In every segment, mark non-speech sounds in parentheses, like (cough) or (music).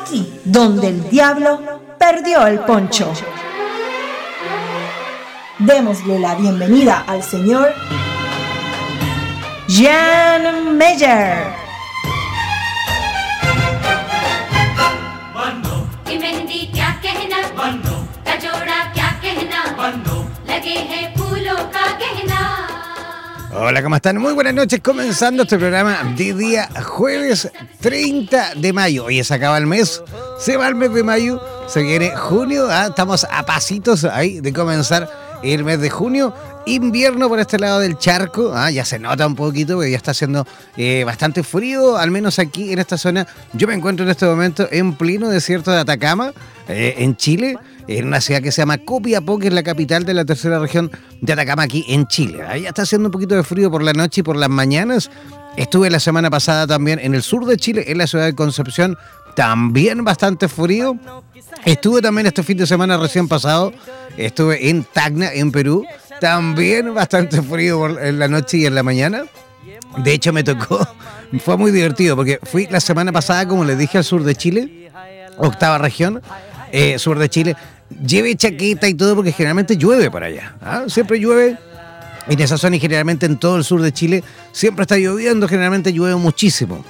aquí donde el diablo perdió el poncho. Démosle la bienvenida al señor Jan Meyer. Hola, ¿cómo están? Muy buenas noches, comenzando este programa de día jueves 30 de mayo. Hoy se acaba el mes, se va el mes de mayo, se viene junio, ¿ah? estamos a pasitos ahí de comenzar el mes de junio. Invierno por este lado del charco, ah, ya se nota un poquito, porque ya está haciendo eh, bastante frío, al menos aquí en esta zona. Yo me encuentro en este momento en pleno desierto de Atacama, eh, en Chile, en una ciudad que se llama Copiapó, que es la capital de la tercera región de Atacama, aquí en Chile. Ahí está haciendo un poquito de frío por la noche y por las mañanas. Estuve la semana pasada también en el sur de Chile, en la ciudad de Concepción, también bastante frío. Estuve también este fin de semana recién pasado, estuve en Tacna, en Perú, también bastante frío en la noche y en la mañana. De hecho me tocó, (laughs) fue muy divertido porque fui la semana pasada, como les dije, al sur de Chile, octava región, eh, sur de Chile. Lleve chaqueta y todo porque generalmente llueve para allá. ¿ah? Siempre llueve en esa zona y generalmente en todo el sur de Chile siempre está lloviendo, generalmente llueve muchísimo.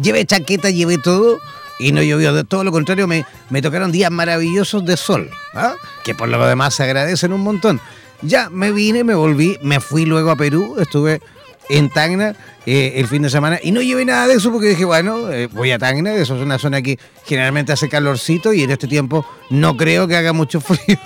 Lleve chaqueta, lleve todo y no llovió. De todo lo contrario, me, me tocaron días maravillosos de sol, ¿ah? que por lo demás se agradecen un montón. Ya me vine, me volví, me fui luego a Perú, estuve en Tacna eh, el fin de semana y no llevé nada de eso porque dije, bueno, eh, voy a Tacna, eso es una zona que generalmente hace calorcito y en este tiempo no creo que haga mucho (laughs) frío.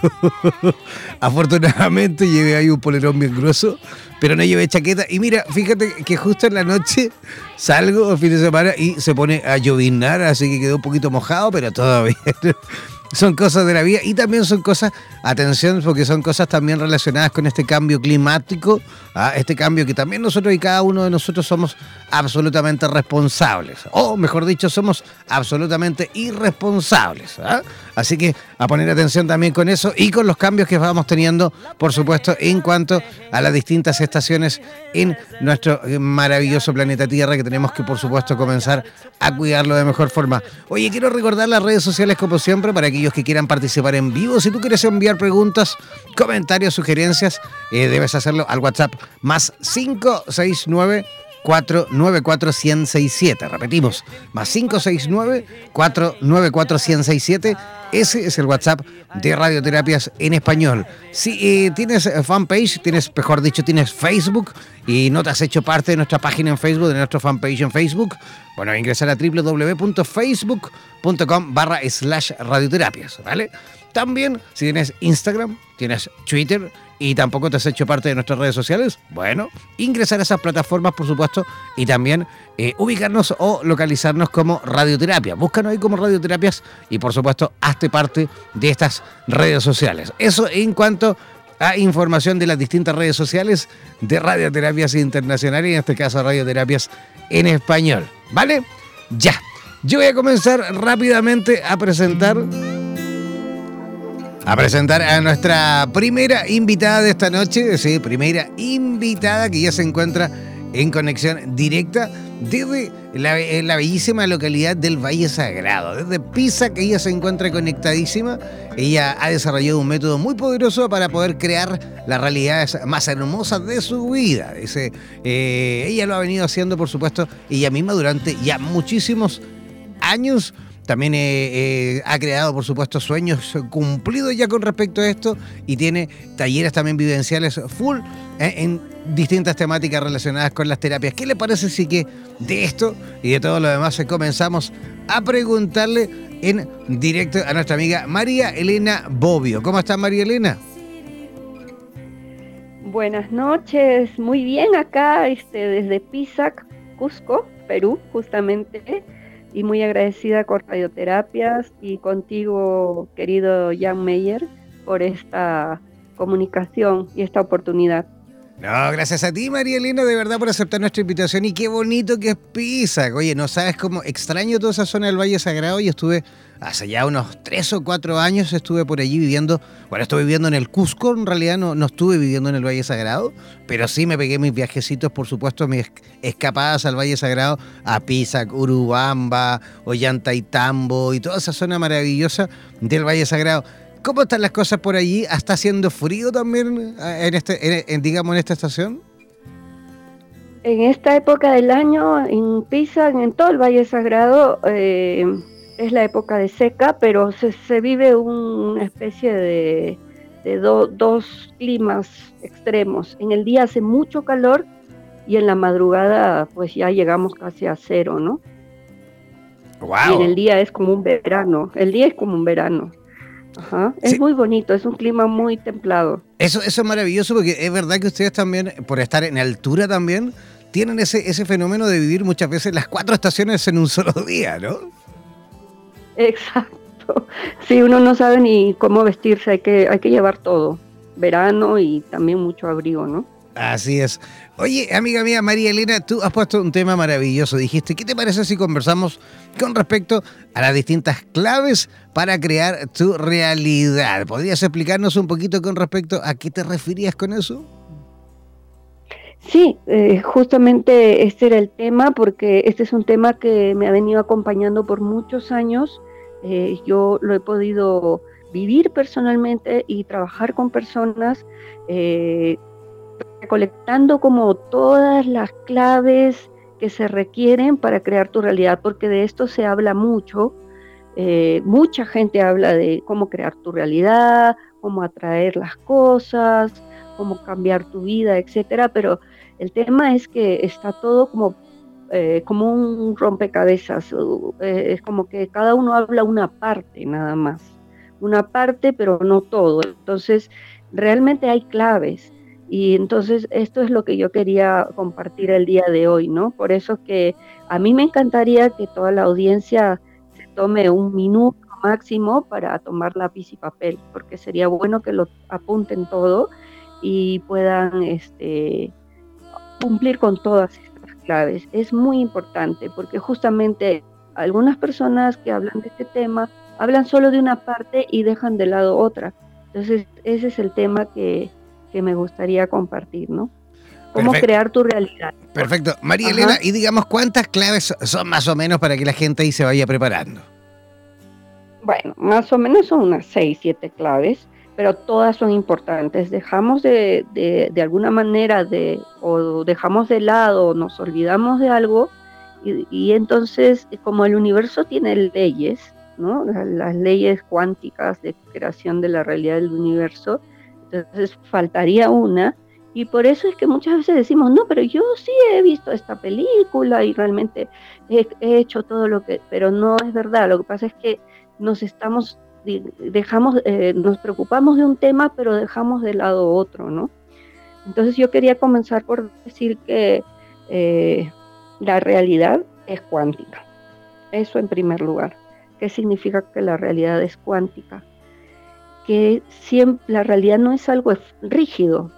Afortunadamente llevé ahí un polerón bien grueso pero no llevé chaqueta. Y mira, fíjate que justo en la noche salgo el fin de semana y se pone a llovinar, así que quedó un poquito mojado, pero bien (laughs) son cosas de la vida y también son cosas, atención, porque son cosas también relacionadas con este cambio climático, ¿ah? este cambio que también nosotros y cada uno de nosotros somos absolutamente responsables, o mejor dicho, somos absolutamente irresponsables. ¿ah? Así que a poner atención también con eso y con los cambios que vamos teniendo, por supuesto, en cuanto a las distintas estaciones en nuestro maravilloso planeta Tierra, que tenemos que, por supuesto, comenzar a cuidarlo de mejor forma. Oye, quiero recordar las redes sociales como siempre para que aquellos que quieran participar en vivo. Si tú quieres enviar preguntas, comentarios, sugerencias, eh, debes hacerlo al WhatsApp más 569 494 1067 Repetimos, más 569 494 1067 Ese es el WhatsApp de Radioterapias en Español. Si eh, tienes fanpage, tienes, mejor dicho, tienes Facebook y no te has hecho parte de nuestra página en Facebook, de nuestra fanpage en Facebook, bueno, ingresar a www.facebook.com barra slash radioterapias, ¿vale? También, si tienes Instagram, tienes Twitter y tampoco te has hecho parte de nuestras redes sociales, bueno, ingresar a esas plataformas, por supuesto, y también eh, ubicarnos o localizarnos como radioterapia. Búscanos ahí como radioterapias y, por supuesto, hazte parte de estas redes sociales. Eso en cuanto a información de las distintas redes sociales de Radioterapias Internacionales y en este caso Radioterapias en Español. ¿Vale? Ya. Yo voy a comenzar rápidamente a presentar a presentar a nuestra primera invitada de esta noche, sí, primera invitada que ya se encuentra en conexión directa desde la, bellísima localidad del Valle Sagrado, desde Pisa, que ella se encuentra conectadísima. Ella ha desarrollado un método muy poderoso para poder crear las realidades más hermosas de su vida. Ese, eh, ella lo ha venido haciendo, por supuesto, ella misma durante ya muchísimos años también eh, eh, ha creado, por supuesto, sueños cumplidos ya con respecto a esto y tiene talleres también vivenciales full eh, en distintas temáticas relacionadas con las terapias. ¿Qué le parece si que de esto y de todo lo demás comenzamos a preguntarle en directo a nuestra amiga María Elena Bobbio? ¿Cómo está María Elena? Buenas noches, muy bien acá este, desde Pisac, Cusco, Perú, justamente y muy agradecida con Radioterapias y contigo, querido Jan Meyer, por esta comunicación y esta oportunidad. No, gracias a ti, María Elena, de verdad por aceptar nuestra invitación y qué bonito que es Pisa. Oye, no sabes cómo extraño toda esa zona del Valle Sagrado y estuve hace ya unos tres o cuatro años estuve por allí viviendo. Bueno, estuve viviendo en el Cusco, en realidad no, no estuve viviendo en el Valle Sagrado, pero sí me pegué mis viajecitos, por supuesto, mis escapadas al Valle Sagrado, a Pisa, Urubamba, Ollantaytambo y toda esa zona maravillosa del Valle Sagrado. ¿Cómo están las cosas por allí? ¿Está haciendo frío también eh, en este, en, digamos, en esta estación? En esta época del año, en Pisa, en todo el Valle Sagrado, eh, es la época de seca, pero se, vive una especie de, dos climas extremos. En el día hace mucho calor y en la madrugada pues ya llegamos casi a cero, ¿no? Wow. Y en el día es como un verano, el día es como un verano. Ajá. Es muy bonito, es un clima muy templado. Eso, eso es maravilloso porque es verdad que ustedes también, por estar en altura también, tienen ese, ese fenómeno de vivir muchas veces las cuatro estaciones en un solo (laughs) día, ¿no? (laughs) Exacto. Sí, uno no sabe ni cómo vestirse, hay que, hay que llevar todo. Verano y también mucho abrigo, ¿no? Así es. Oye, amiga mía, María Elena, tú has puesto un tema maravilloso. Dijiste, ¿qué te parece si conversamos con respecto a las distintas claves para crear tu realidad? ¿Podrías explicarnos un poquito con respecto a qué te referías con eso? Sí, eh, justamente este era el tema, porque este es un tema que me ha venido acompañando por muchos años. Eh, yo lo he podido vivir personalmente y trabajar con personas eh, recolectando como todas las claves que se requieren para crear tu realidad, porque de esto se habla mucho. Eh, mucha gente habla de cómo crear tu realidad, cómo atraer las cosas, cómo cambiar tu vida, etcétera, pero el tema es que está todo como, eh, como un rompecabezas, eh, es como que cada uno habla una parte nada más, una parte, pero no todo. Entonces, realmente hay claves. Y entonces esto es lo que yo quería compartir el día de hoy, ¿no? Por eso que a mí me encantaría que toda la audiencia se tome un minuto máximo para tomar lápiz y papel, porque sería bueno que lo apunten todo y puedan este, cumplir con todas estas claves. Es muy importante porque justamente algunas personas que hablan de este tema hablan solo de una parte y dejan de lado otra. Entonces ese es el tema que que me gustaría compartir, ¿no? Cómo crear tu realidad. Perfecto. María Elena, y digamos, ¿cuántas claves son más o menos para que la gente ahí se vaya preparando? Bueno, más o menos son unas seis, siete claves, pero todas son importantes. Dejamos de, de, de alguna manera de, o dejamos de lado, nos olvidamos de algo, y, y entonces, como el universo tiene leyes, ¿no? las leyes cuánticas de creación de la realidad del universo. Entonces faltaría una y por eso es que muchas veces decimos, no, pero yo sí he visto esta película y realmente he, hecho todo lo que, pero no es verdad. Lo que pasa es que nos estamos, dejamos, eh, nos preocupamos de un tema, pero dejamos de lado otro, ¿no? Entonces yo quería comenzar por decir que eh, la realidad es cuántica. Eso en primer lugar. ¿Qué significa que la realidad es cuántica? Que siempre, la realidad no es algo rígido,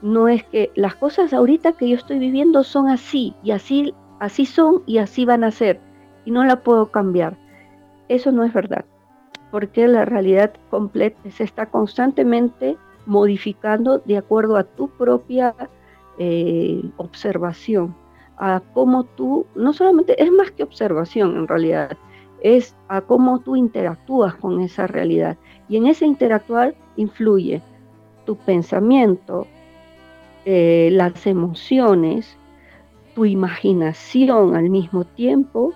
no es que las cosas ahorita que yo estoy viviendo son así y así, así son y así van a ser y no la puedo cambiar. Eso no es verdad, porque la realidad completa se está constantemente modificando de acuerdo a tu propia eh, observación, a cómo tú, no solamente es más que observación en realidad, es a cómo tú interactúas con esa realidad. Y en ese interactuar influye tu pensamiento, eh, las emociones, tu imaginación al mismo tiempo,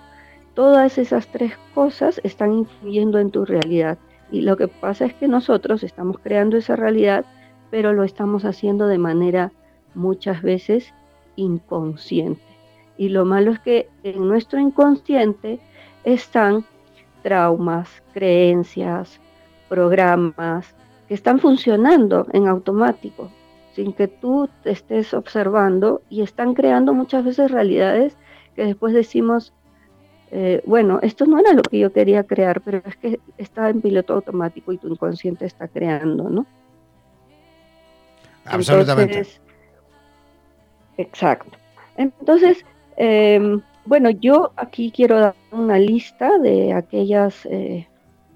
todas esas tres cosas están influyendo en tu realidad. Y lo que pasa es que nosotros estamos creando esa realidad, pero lo estamos haciendo de manera muchas veces inconsciente. Y lo malo es que en nuestro inconsciente están traumas, creencias, programas que están funcionando en automático sin que tú te estés observando y están creando muchas veces realidades que después decimos, eh, bueno, esto no era lo que yo quería crear, pero es que está en piloto automático y tu inconsciente está creando, ¿no? Absolutamente. exacto. Entonces, em, bueno, yo aquí quiero dar una lista de aquellas, eh,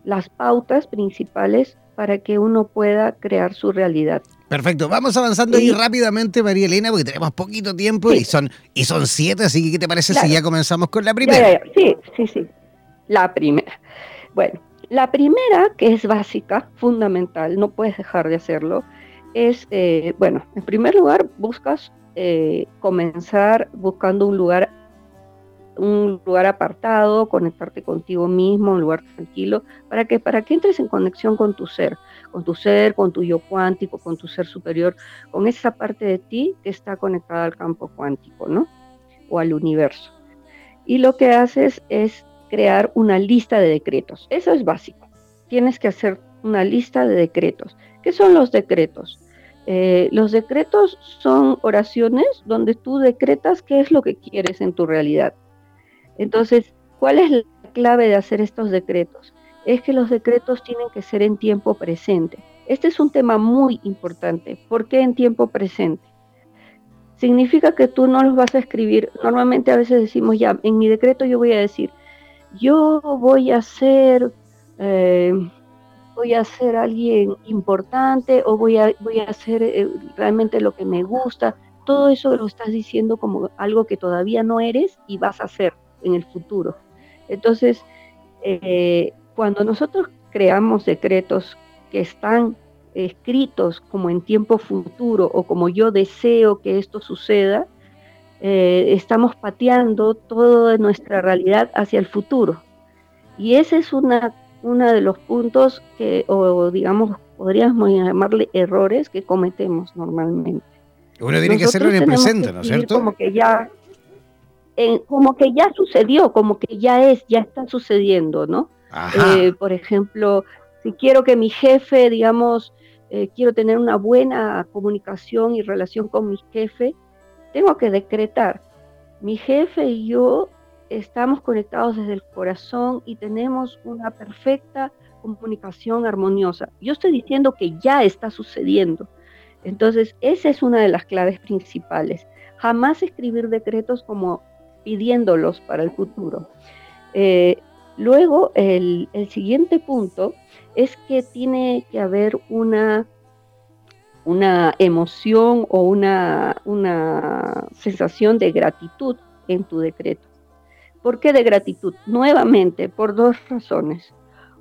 las pautas principales para que uno pueda crear su realidad. Perfecto, vamos avanzando ahí rápidamente, María Elena, porque tenemos poquito tiempo y son y son siete, así que ¿qué te parece si ya comenzamos con la primera? Sí, sí, sí. La primera. Bueno, la primera, que es básica, fundamental, no puedes dejar de hacerlo, es, eh, bueno, en primer lugar, buscas eh, comenzar buscando un lugar un lugar apartado, conectarte contigo mismo, un lugar tranquilo, para que, para que entres en conexión con tu ser, con tu ser, con tu yo cuántico, con tu ser superior, con esa parte de ti que está conectada al campo cuántico, ¿no? O al universo. Y lo que haces es crear una lista de decretos. Eso es básico. Tienes que hacer una lista de decretos. ¿Qué son los decretos? Eh, los decretos son oraciones donde tú decretas qué es lo que quieres en tu realidad. Entonces, ¿cuál es la clave de hacer estos decretos? Es que los decretos tienen que ser en tiempo presente. Este es un tema muy importante. ¿Por qué en tiempo presente? Significa que tú no los vas a escribir. Normalmente a veces decimos ya, en mi decreto yo voy a decir, yo voy a ser, eh, voy a ser alguien importante o voy a, voy a hacer eh, realmente lo que me gusta. Todo eso lo estás diciendo como algo que todavía no eres y vas a hacer en el futuro. Entonces, eh, cuando nosotros creamos decretos que están escritos como en tiempo futuro o como yo deseo que esto suceda, eh, estamos pateando toda nuestra realidad hacia el futuro. Y ese es una, uno de los puntos que, o digamos, podríamos llamarle errores que cometemos normalmente. Uno tiene que hacerlo en el presente, ¿no es cierto? Como que ya como que ya sucedió, como que ya es, ya está sucediendo, ¿no? Eh, por ejemplo, si quiero que mi jefe, digamos, eh, quiero tener una buena comunicación y relación con mi jefe, tengo que decretar, mi jefe y yo estamos conectados desde el corazón y tenemos una perfecta comunicación armoniosa. Yo estoy diciendo que ya está sucediendo. Entonces, esa es una de las claves principales. Jamás escribir decretos como pidiéndolos para el futuro. Eh, luego, el, siguiente punto es que tiene que haber una, una emoción o una, una sensación de gratitud en tu decreto. ¿Por qué de gratitud? Nuevamente, por dos razones.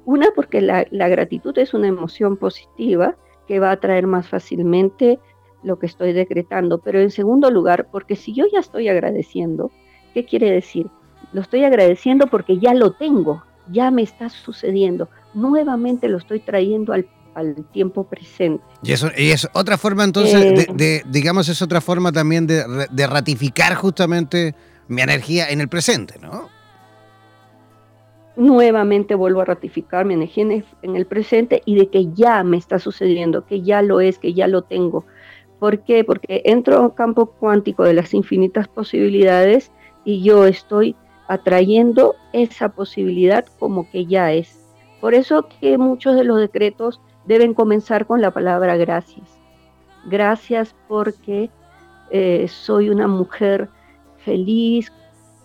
Una, porque la, la, gratitud es una emoción positiva que va a traer más fácilmente lo que estoy decretando. Pero en segundo lugar, porque si yo ya estoy agradeciendo, ¿Qué quiere decir? Lo estoy agradeciendo porque ya lo tengo, ya me está sucediendo, nuevamente lo estoy trayendo al, tiempo presente. Y eso y es otra forma entonces, de, eh, digamos, es otra forma también de, de ratificar justamente mi energía en el presente, ¿no? nuevamente vuelvo a ratificar mi energía en el presente y de que ya me está sucediendo, que ya lo es, que ya lo tengo. ¿Por qué? Porque entro a un campo cuántico de las infinitas posibilidades y yo estoy atrayendo esa posibilidad como que ya es. Por eso que muchos de los decretos deben comenzar con la palabra gracias. Gracias porque eh, soy una mujer feliz,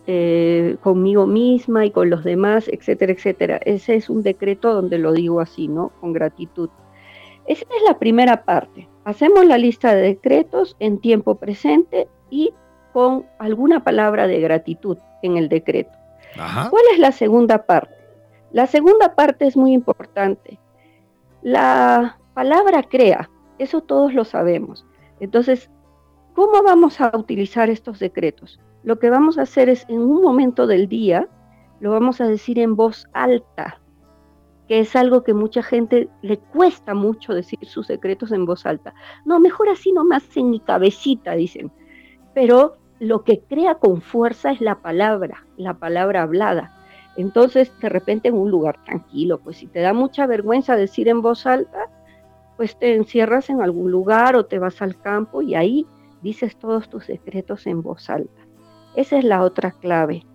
eh, conmigo misma y con los demás, etcétera, etcétera. Ese es un decreto donde lo digo así, ¿no? Con gratitud. Esa es la primera parte. Hacemos la lista de decretos en tiempo presente y con alguna palabra de gratitud en el decreto. ¿Cuál es la segunda parte? La segunda parte es muy importante. La palabra crea, eso todos lo sabemos. Entonces, ¿cómo vamos a utilizar estos decretos? lo que vamos a hacer es en un momento del día, lo vamos a decir en voz alta, que es algo que mucha gente le cuesta mucho decir sus secretos en voz alta. No, mejor así nomás en mi cabecita, dicen. Pero lo que crea con fuerza es la palabra, la palabra hablada. Entonces, de repente en un lugar tranquilo, pues si te da mucha vergüenza decir en voz alta, pues te encierras en algún lugar o te vas al campo y ahí dices todos tus secretos en voz alta. Esa es la otra clave,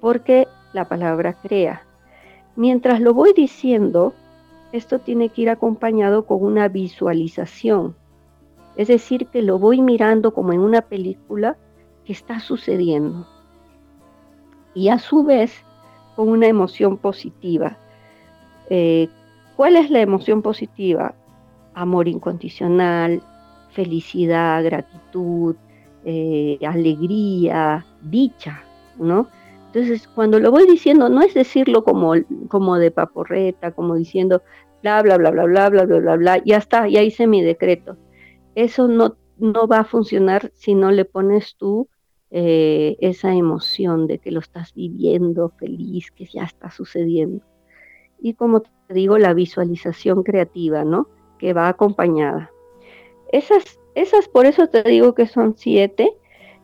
porque la palabra crea. Mientras lo voy diciendo, esto tiene que ir acompañado con una visualización. Es decir, que lo voy mirando como en una película que está sucediendo. Y a su vez, con una emoción positiva. Eh, ¿Cuál es la emoción positiva? Amor incondicional, felicidad, gratitud, eh, alegría, dicha, ¿no? Entonces, cuando lo voy diciendo, no es decirlo como, como de paporreta, como diciendo bla, bla, bla, bla, bla, bla, bla, bla, bla, ya está, ya hice mi decreto. Eso no, no va a funcionar si no le pones tú eh, esa emoción de que lo estás viviendo feliz, que ya está sucediendo. Y como te digo, la visualización creativa, ¿no? Que va acompañada. Esas esas, por eso te digo que son siete.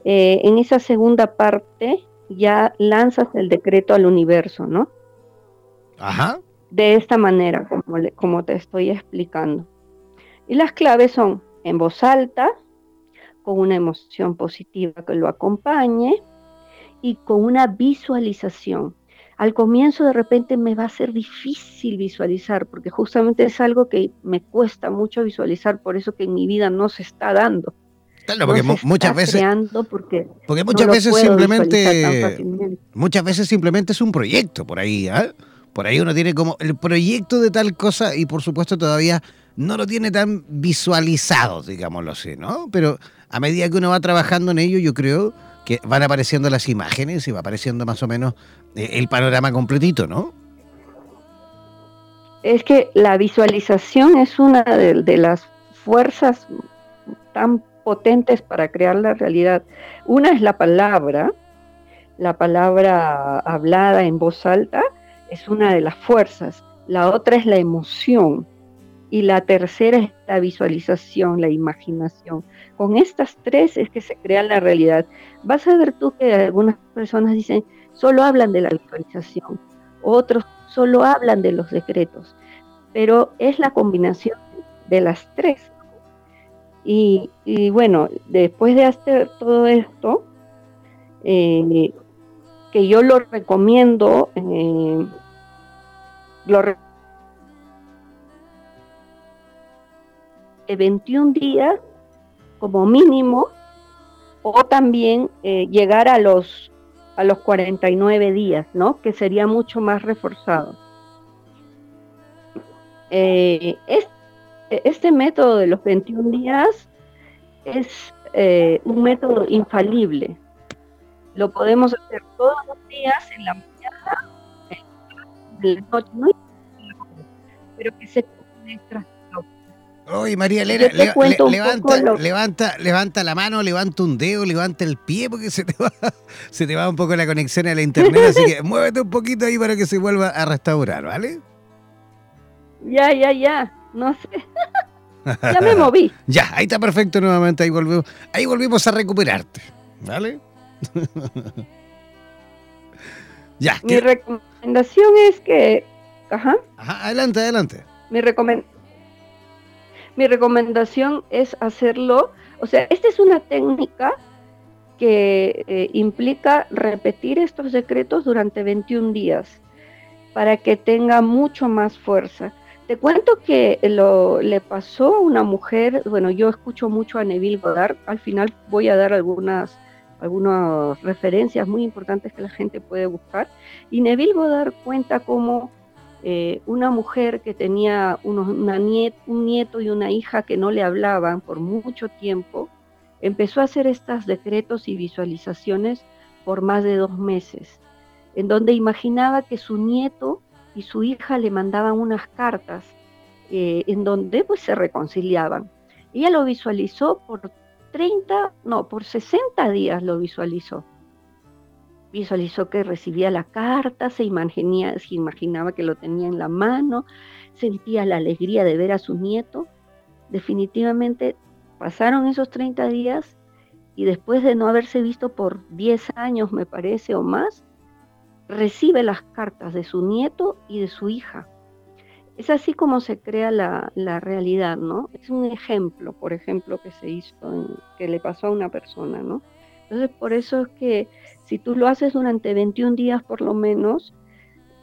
Eh, en esa segunda parte ya lanzas el decreto al universo, ¿no? Ajá. De esta manera, como, como te estoy explicando. Y las claves son en voz alta, con una emoción positiva que lo acompañe y con una visualización al comienzo de repente me va a ser difícil visualizar, porque justamente es algo que me cuesta mucho visualizar, por eso que en mi vida no se está dando. Claro, porque muchas veces. Porque, porque muchas veces simplemente. Muchas veces simplemente es un proyecto por ahí, ¿ah? Por ahí uno tiene como el proyecto de tal cosa y por supuesto todavía no lo tiene tan visualizado, digámoslo así, ¿no? Pero a medida que uno va trabajando en ello, yo creo que van apareciendo las imágenes y va apareciendo más o menos eh, el panorama completito, ¿no? Es que la visualización es una de, las fuerzas tan potentes para crear la realidad. Una es la palabra, la palabra hablada en voz alta es una de las fuerzas. La otra es la emoción. Y la tercera es la visualización, la imaginación. Con estas tres es que se crea la realidad. Vas a ver tú que algunas personas dicen, solo hablan de la visualización, otros solo hablan de los decretos, pero es la combinación de las tres. Y, bueno, después de hacer todo esto, eh, que yo lo recomiendo, eh, lo 21 días como mínimo o también eh, llegar a los a los 49 días, ¿no? Que sería mucho más reforzado. Eh, este método de los 21 días es eh, un método infalible. Lo podemos hacer todos los días en la mañana, en la noche, pero que se Oye, María Elena, levanta, levanta, levanta la mano, levanta un dedo, levanta el pie porque se te va, (laughs) se te va un poco la conexión a la internet, así que (laughs) muévete un poquito ahí para que se vuelva a restaurar, ¿vale? Ya, ya, ya, no sé. ya me moví. (laughs) Ya, ahí está perfecto nuevamente, ahí volvemos, ahí volvimos a recuperarte, ¿vale? ya. Mi recomendación es que... Ajá. Ajá, adelante, adelante. Mi recomendación mi recomendación es hacerlo, o sea, esta es una técnica que eh, implica repetir estos decretos durante 21 días para que tenga mucho más fuerza. Te cuento que lo, le pasó a una mujer, bueno, yo escucho mucho a Neville Goddard, al final voy a dar algunas, algunas referencias muy importantes que la gente puede buscar, y Neville Goddard cuenta cómo eh, una mujer que tenía un nieto y una hija que no le hablaban por mucho tiempo, empezó a hacer estos decretos y visualizaciones por más de dos meses, en donde imaginaba que su nieto y su hija le mandaban unas cartas eh, en donde pues se reconciliaban. Ella lo visualizó por 30, no, por 60 días lo visualizó visualizó que recibía la carta, se, imaginaba que lo tenía en la mano, sentía la alegría de ver a su nieto. Definitivamente pasaron esos 30 días y después de no haberse visto por 10 años, me parece, o más, recibe las cartas de su nieto y de su hija. Es así como se crea la, realidad, ¿no? Es un ejemplo, por ejemplo, que se hizo, que le pasó a una persona, ¿no? Entonces, por eso es que si tú lo haces durante 21 días por lo menos,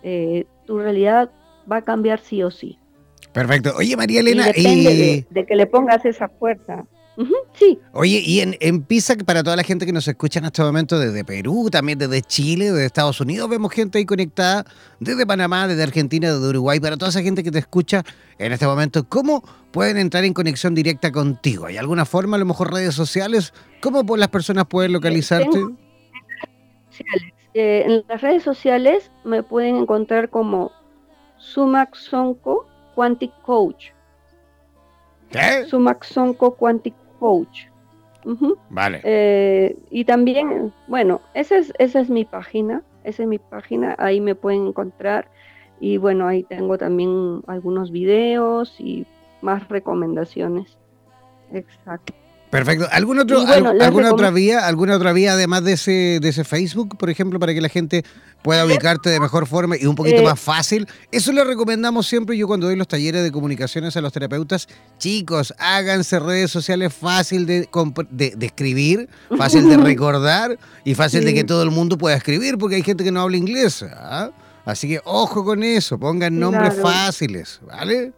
eh, tu realidad va a cambiar sí o sí. Perfecto. Oye, María Elena. depende de, que le pongas esa fuerza. Sí. Oye, y en, en Pisa, para toda la gente que nos escucha en este momento desde Perú, también desde Chile, desde Estados Unidos, vemos gente ahí conectada desde Panamá, desde Argentina, desde Uruguay, para toda esa gente que te escucha en este momento, ¿cómo pueden entrar en conexión directa contigo? ¿Hay alguna forma, a lo mejor redes sociales? ¿Cómo las personas pueden localizarte? Eh, en las redes sociales me pueden encontrar como Sumac Sonko Quantic Coach. ¿Qué? Sumac Sonko Quantic Coach. Vale. Eh, y también, bueno, esa es, esa es mi página, esa es mi página, ahí me pueden encontrar. Y bueno, ahí tengo también algunos videos y más recomendaciones. Exacto. Perfecto. ¿Algún otro, ¿Alguna otra vía, alguna otra vía además de ese, de ese Facebook, por ejemplo, para que la gente pueda ubicarte de mejor forma y un poquito eh. más fácil? Eso le recomendamos siempre yo cuando doy los talleres de comunicaciones a los terapeutas. Chicos, háganse redes sociales fácil de, de, escribir, fácil de (laughs) recordar y fácil de que todo el mundo pueda escribir, porque hay gente que no habla inglés. ¿ah? Así que ojo con eso, pongan nombres fáciles, ¿vale?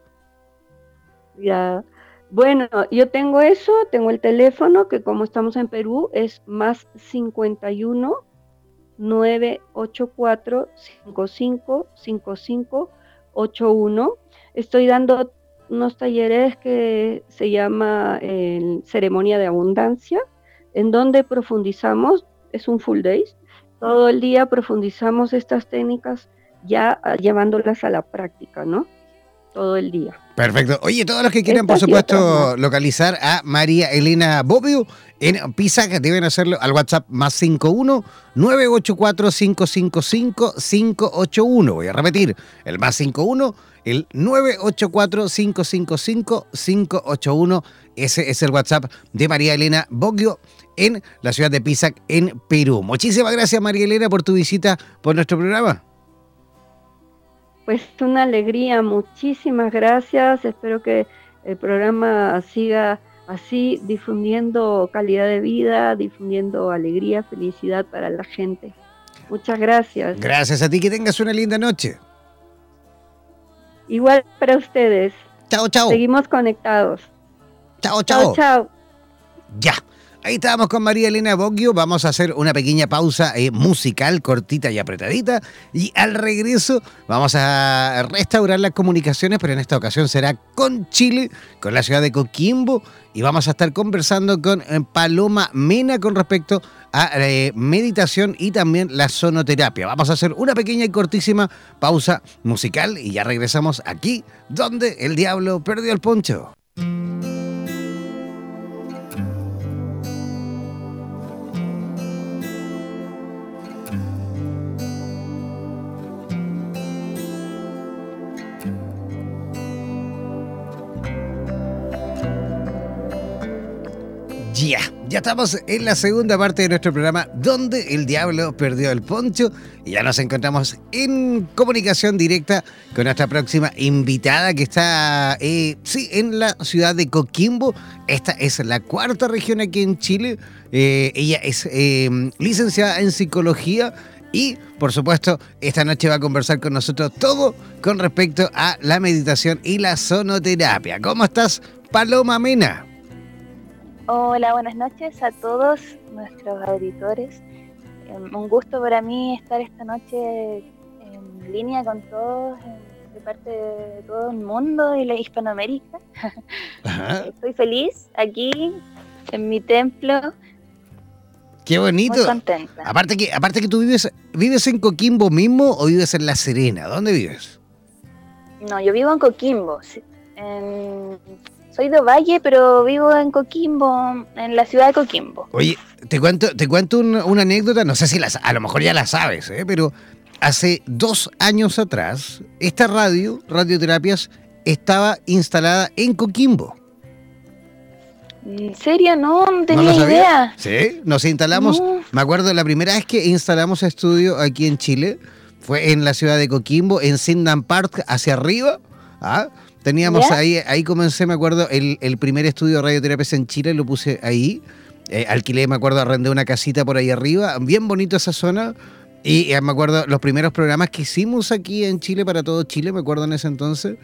Ya. Bueno, yo tengo eso, tengo el teléfono que como estamos en Perú es más 51 984 55 55 81. Estoy dando unos talleres que se llama ceremonia de abundancia, en donde profundizamos, es un full day, todo el día profundizamos estas técnicas ya llevándolas a la práctica, ¿no? todo el día. Perfecto. Oye, todos los que quieran, por supuesto, localizar a María Elena Bobbio en Pisa, que deben hacerlo al WhatsApp más 51 984 555 581. Voy a repetir, el más 51 el 984 555 581. Ese es el WhatsApp de María Elena Bobbio en la ciudad de Pisac, en Perú. Muchísimas gracias, María Elena, por tu visita por nuestro programa. Pues una alegría, muchísimas gracias. Espero que el programa siga así difundiendo calidad de vida, difundiendo alegría, felicidad para la gente. Muchas gracias. Gracias a ti, que tengas una linda noche. Igual para ustedes. Chao, chao. Seguimos conectados. Chao, chao. Chao, chao. Ya. Ahí estábamos con María Elena Boggio. Vamos a hacer una pequeña pausa eh, musical, cortita y apretadita. Y al regreso vamos a restaurar las comunicaciones, pero en esta ocasión será con Chile, con la ciudad de Coquimbo. Y vamos a estar conversando con eh, Paloma Mena con respecto a eh, meditación y también la sonoterapia. Vamos a hacer una pequeña y cortísima pausa musical y ya regresamos aquí, donde el diablo perdió el poncho. Estamos en la segunda parte de nuestro programa donde el diablo perdió el poncho y ya nos encontramos en comunicación directa con nuestra próxima invitada que está, eh, sí, en la ciudad de Coquimbo. Esta es la cuarta región aquí en Chile. Eh, ella es eh, licenciada en psicología y, por supuesto, esta noche va a conversar con nosotros todo con respecto a la meditación y la sonoterapia. ¿Cómo estás, Paloma Mena? Hola, buenas noches a todos nuestros auditores. Em, un gusto para mí estar esta noche en línea con todos, de parte de todo el mundo y la Hispanoamérica. (laughs) Estoy feliz aquí en mi templo. Qué bonito. Muy contenta. Aparte que, aparte que tú vives, ¿vives en Coquimbo mismo o vives en La Serena? ¿Dónde vives? No, yo vivo en Coquimbo. En soy de Valle, pero vivo en Coquimbo, en la ciudad de Coquimbo. Oye, te cuento, te cuento una, anécdota, no sé si las, a lo mejor ya la sabes, ¿eh? pero hace dos años atrás, esta radio, Radioterapias, estaba instalada en Coquimbo. ¿En serio? No, no tenía idea. Sí, nos instalamos, me acuerdo la primera vez que instalamos estudio aquí en Chile, fue en la ciudad de Coquimbo, en Sindan Park, hacia arriba. ¿ah? Teníamos ahí, ahí comencé, me acuerdo, el, primer estudio de radioterapia en Chile, lo puse ahí. Eh, alquilé, me acuerdo, arrendé una casita por ahí arriba, bien bonito esa zona. Y eh, me acuerdo, los primeros programas que hicimos aquí en Chile, para todo Chile, me acuerdo en ese entonces,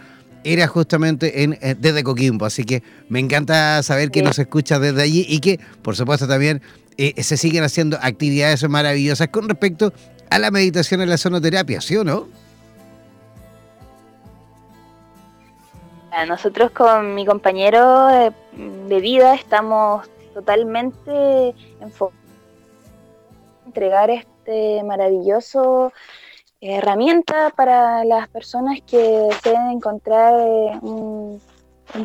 era justamente en, eh, desde Coquimbo. Así que me encanta saber que nos escucha desde allí y que, por supuesto, también se siguen haciendo actividades maravillosas con respecto a la meditación en la sonoterapia, ¿sí o no? Nosotros con mi compañero de, vida estamos totalmente enfocados en entregar este maravilloso herramienta para las personas que deseen encontrar eh, un,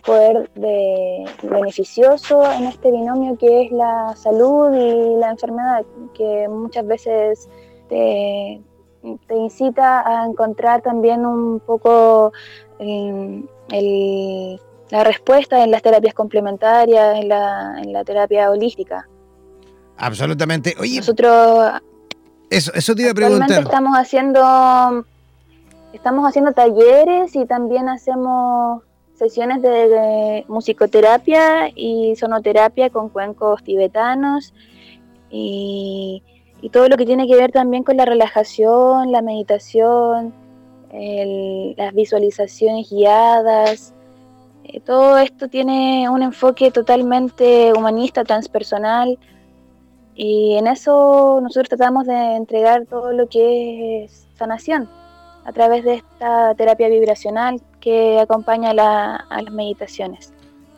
poder de, beneficioso en este binomio que es la salud y la enfermedad, que muchas veces te, incita a encontrar también un poco eh, la respuesta en las terapias complementarias, en la, terapia holística. Absolutamente. Oye, nosotros eso, eso te iba a preguntar. Estamos haciendo, estamos haciendo talleres y también hacemos sesiones de, musicoterapia y sonoterapia con cuencos tibetanos y, y, todo lo que tiene que ver también con la relajación, la meditación, las visualizaciones guiadas. Eh, todo esto tiene un enfoque totalmente humanista, transpersonal, y en eso nosotros tratamos de entregar todo lo que es sanación a través de esta terapia vibracional que acompaña a las meditaciones.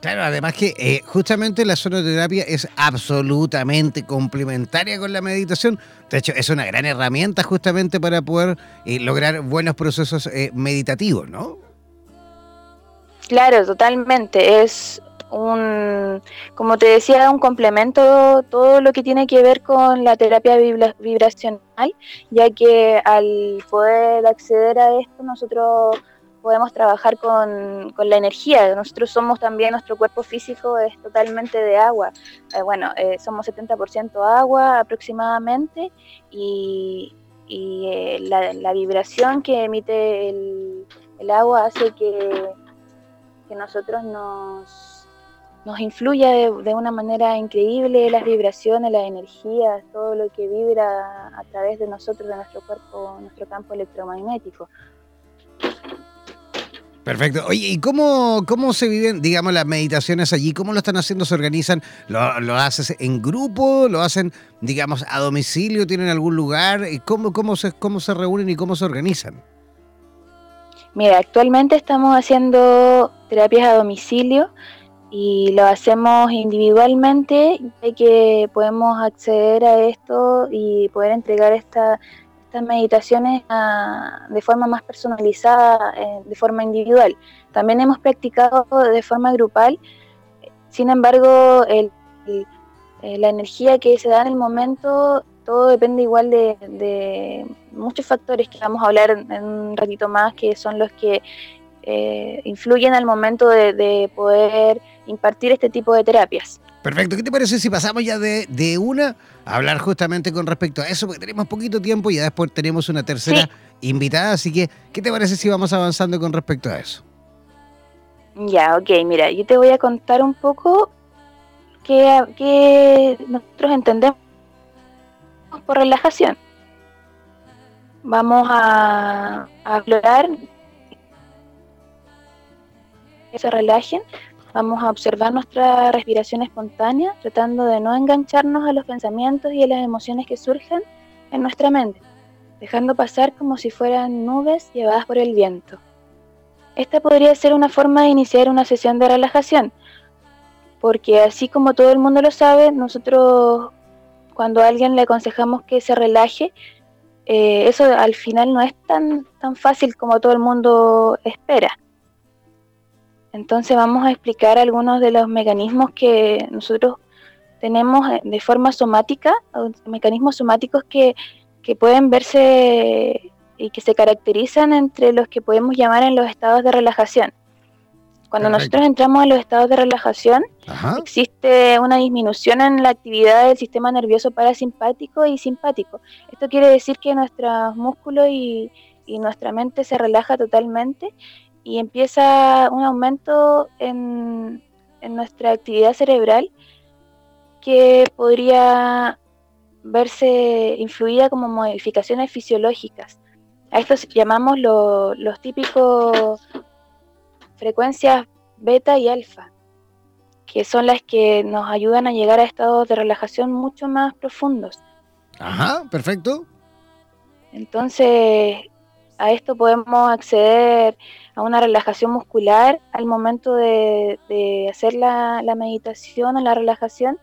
Claro, además que eh, justamente la sonoterapia es absolutamente complementaria con la meditación. De hecho, es una gran herramienta justamente para poder eh, lograr buenos procesos eh, meditativos, ¿no? Claro, totalmente. Es un, como te decía, un complemento todo lo que tiene que ver con la terapia vibracional, ya que al poder acceder a esto nosotros podemos trabajar con, la energía. Nosotros somos también, nuestro cuerpo físico es totalmente de agua. Eh, bueno, eh, somos 70% agua aproximadamente y, eh, la, vibración que emite el, agua hace que, que nosotros nos, nos influya de, de, una manera increíble las vibraciones, las energías, todo lo que vibra a través de nosotros, de nuestro cuerpo, nuestro campo electromagnético. Perfecto. Oye, ¿y cómo, cómo se viven, digamos, las meditaciones allí? ¿Cómo lo están haciendo? ¿Se organizan? ¿Lo, haces en grupo? ¿Lo hacen, digamos, a domicilio? ¿Tienen algún lugar? ¿Cómo, cómo, se, ¿Cómo se reúnen y cómo se organizan? Mira, actualmente estamos haciendo terapias a domicilio y lo hacemos individualmente, de que podemos acceder a esto y poder entregar esta meditaciones ah, de forma más personalizada, eh, de forma individual. También hemos practicado de forma grupal, sin embargo, la energía que se da en el momento, todo depende igual de, muchos factores que vamos a hablar en, un ratito más, que son los que eh, influyen al momento de, poder impartir este tipo de terapias. Perfecto, ¿qué te parece si pasamos ya de, una a hablar justamente con respecto a eso? Porque tenemos poquito tiempo y ya después tenemos una tercera invitada, así que ¿qué te parece si vamos avanzando con respecto a eso? Ya, ok, mira, yo te voy a contar un poco qué, nosotros entendemos por relajación. Vamos a, a explorar que se relajen, vamos a observar nuestra respiración espontánea, tratando de no engancharnos a los pensamientos y a las emociones que surgen en nuestra mente, dejando pasar como si fueran nubes llevadas por el viento. Esta podría ser una forma de iniciar una sesión de relajación, porque así como todo el mundo lo sabe, nosotros cuando a alguien le aconsejamos que se relaje, eh, eso al final no es tan, tan fácil como todo el mundo espera. Entonces vamos a explicar algunos de los mecanismos que nosotros tenemos de forma somática, mecanismos somáticos que, que pueden verse y que se caracterizan entre los que podemos llamar en los estados de relajación. Cuando nosotros entramos en los estados de relajación, existe una disminución en la actividad del sistema nervioso parasimpático y simpático. Esto quiere decir que nuestros músculos y, y nuestra mente se relaja totalmente y empieza un aumento en, en nuestra actividad cerebral que podría verse influida como modificaciones fisiológicas. A esto llamamos los típicos frecuencias beta y alfa, que son las que nos ayudan a llegar a estados de relajación mucho más profundos. Ajá, perfecto. Entonces, a esto podemos acceder a una relajación muscular al momento de, hacer la, meditación o la relajación.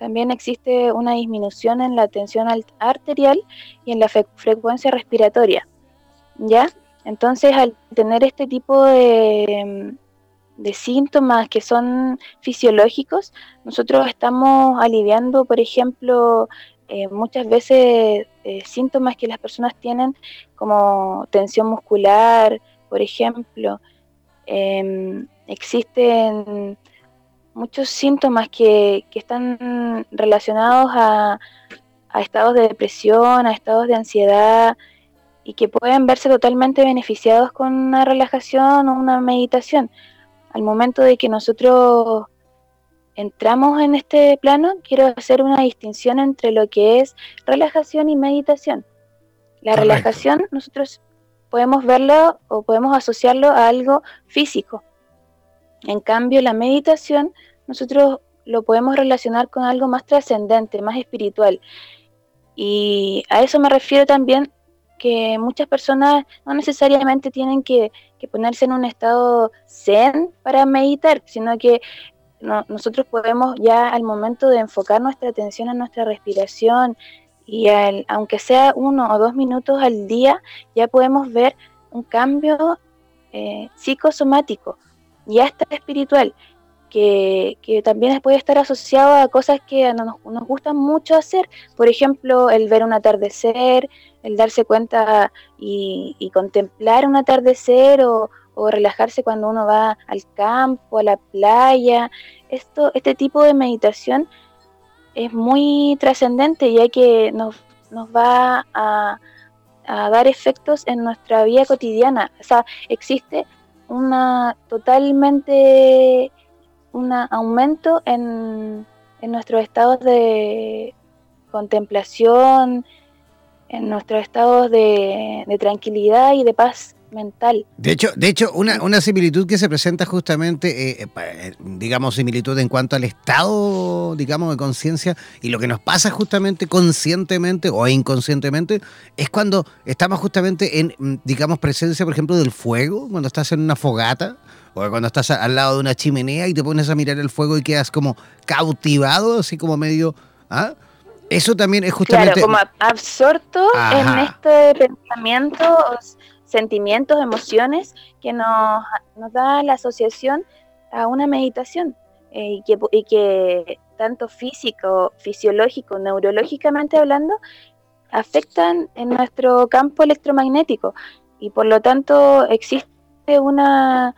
También existe una disminución en la tensión arterial y en la frecuencia respiratoria. ¿ya? Entonces, al tener este tipo de, síntomas que son fisiológicos, nosotros estamos aliviando, por ejemplo, eh, muchas veces eh, síntomas que las personas tienen como tensión muscular, por ejemplo. Em, existen muchos síntomas que, están relacionados a, a, estados de depresión, a estados de ansiedad, y que pueden verse totalmente beneficiados con una relajación o una meditación. Al momento de que nosotros entramos en este plano, quiero hacer una distinción entre lo que es relajación y meditación. La relajación nosotros podemos verlo o podemos asociarlo a algo físico. En cambio, la meditación nosotros lo podemos relacionar con algo más trascendente, más espiritual. Y a eso me refiero también que muchas personas no necesariamente tienen que, ponerse en un estado zen para meditar, sino que nosotros podemos ya al momento de enfocar nuestra atención en nuestra respiración y aunque sea uno o dos minutos al día, ya podemos ver un cambio eh, psicosomático y hasta espiritual que, también puede estar asociado a cosas que nos, nos gustan mucho hacer, por ejemplo, el ver un atardecer, el darse cuenta y, contemplar un atardecer o, relajarse cuando uno va al campo, a la playa. Esto, este tipo de meditación es muy trascendente ya que nos, nos va a, a, dar efectos en nuestra vida cotidiana. O sea, existe una totalmente un aumento en, en nuestros estados de contemplación, en nuestros estados de, tranquilidad y de paz mental. De hecho, de hecho una, una similitud que se presenta justamente, eh, eh, digamos, similitud en cuanto al estado, digamos, de conciencia y lo que nos pasa justamente conscientemente o inconscientemente, es cuando estamos justamente en, digamos, presencia, por ejemplo, del fuego, cuando estás en una fogata o cuando estás al lado de una chimenea y te pones a mirar el fuego y quedas como cautivado, así como medio... ¿ah? Eso también es justamente... Claro, como absorto en este pensamiento, sentimientos, emociones que nos, nos da la asociación a una meditación eh, y, que, y que tanto físico, fisiológico, neurológicamente hablando, afectan en nuestro campo electromagnético. Y por lo tanto existe una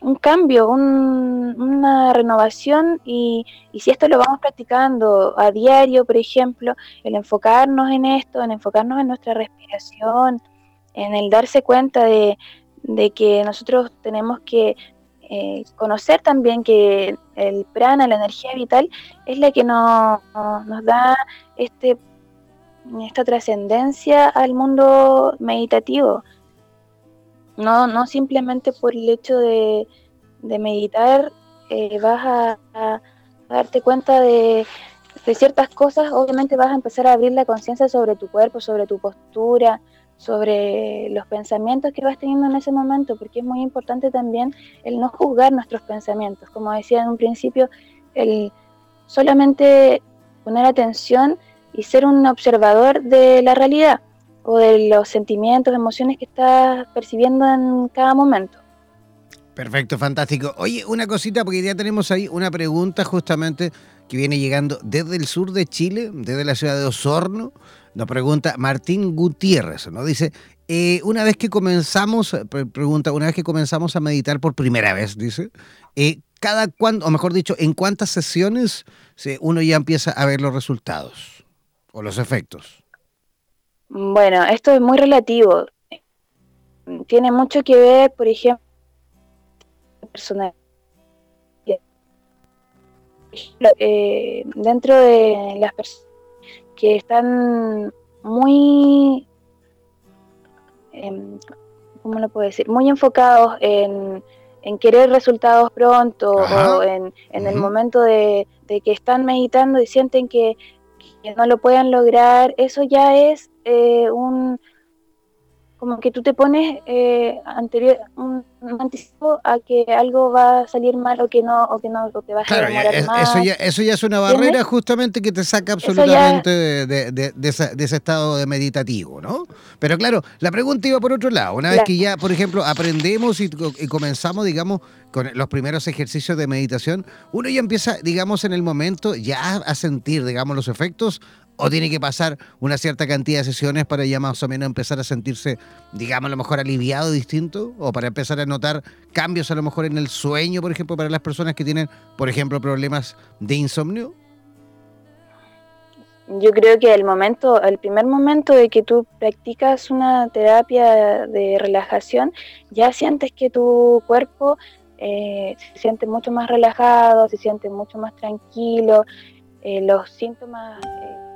un cambio, una renovación y, y, si esto lo vamos practicando a diario, por ejemplo, el enfocarnos en esto, en enfocarnos en nuestra respiración, en el darse cuenta de, de que nosotros tenemos que eh, conocer también que el prana, la energía vital, es la que nos, nos da este, esta trascendencia al mundo meditativo. No, no simplemente por el hecho de, meditar eh, vas a, darte cuenta de, de, ciertas cosas, obviamente vas a empezar a abrir la conciencia sobre tu cuerpo, sobre tu postura, sobre los pensamientos que vas teniendo en ese momento, porque es muy importante también el no juzgar nuestros pensamientos. Como decía en un principio, el solamente poner atención y ser un observador de la realidad o de los sentimientos, emociones que estás percibiendo en cada momento. Perfecto, fantástico. Oye, una cosita, porque ya tenemos ahí una pregunta justamente que viene llegando desde el sur de Chile, desde la ciudad de Osorno. Nos pregunta Martín Gutiérrez, ¿no? Dice, eh, una vez que comenzamos, pregunta, una vez que comenzamos a meditar por primera vez, dice, eh, cada cuándo, o mejor dicho, ¿en cuántas sesiones uno ya empieza a ver los resultados o los efectos? Bueno, esto es muy relativo. Tiene mucho que ver, por ejemplo, personal. Eh, dentro de las personas que están muy, eh, ¿cómo lo puedo decir? Muy enfocados en, querer resultados pronto o en, el momento de, de, que están meditando y sienten que, que no lo puedan lograr, eso ya es eh, un como que tú te pones eh, anterior un, anticipo a que algo va a salir mal o que no o que no o te va a claro, Eso ya, eso ya es una barrera justamente que te saca absolutamente de, ese, estado de meditativo, ¿no? Pero claro, la pregunta iba por otro lado. Una vez que ya, por ejemplo, aprendemos y, y comenzamos, digamos, con los primeros ejercicios de meditación, uno ya empieza, digamos, en el momento ya a sentir, digamos, los efectos o tiene que pasar una cierta cantidad de sesiones para ya más o menos empezar a sentirse, digamos, a lo mejor aliviado, distinto, o para empezar a notar cambios a lo mejor en el sueño, por ejemplo, para las personas que tienen, por ejemplo, problemas de insomnio? Yo creo que el momento, el primer momento de que tú practicas una terapia de relajación, ya sientes que tu cuerpo eh, se siente mucho más relajado, se siente mucho más tranquilo, eh, los síntomas eh,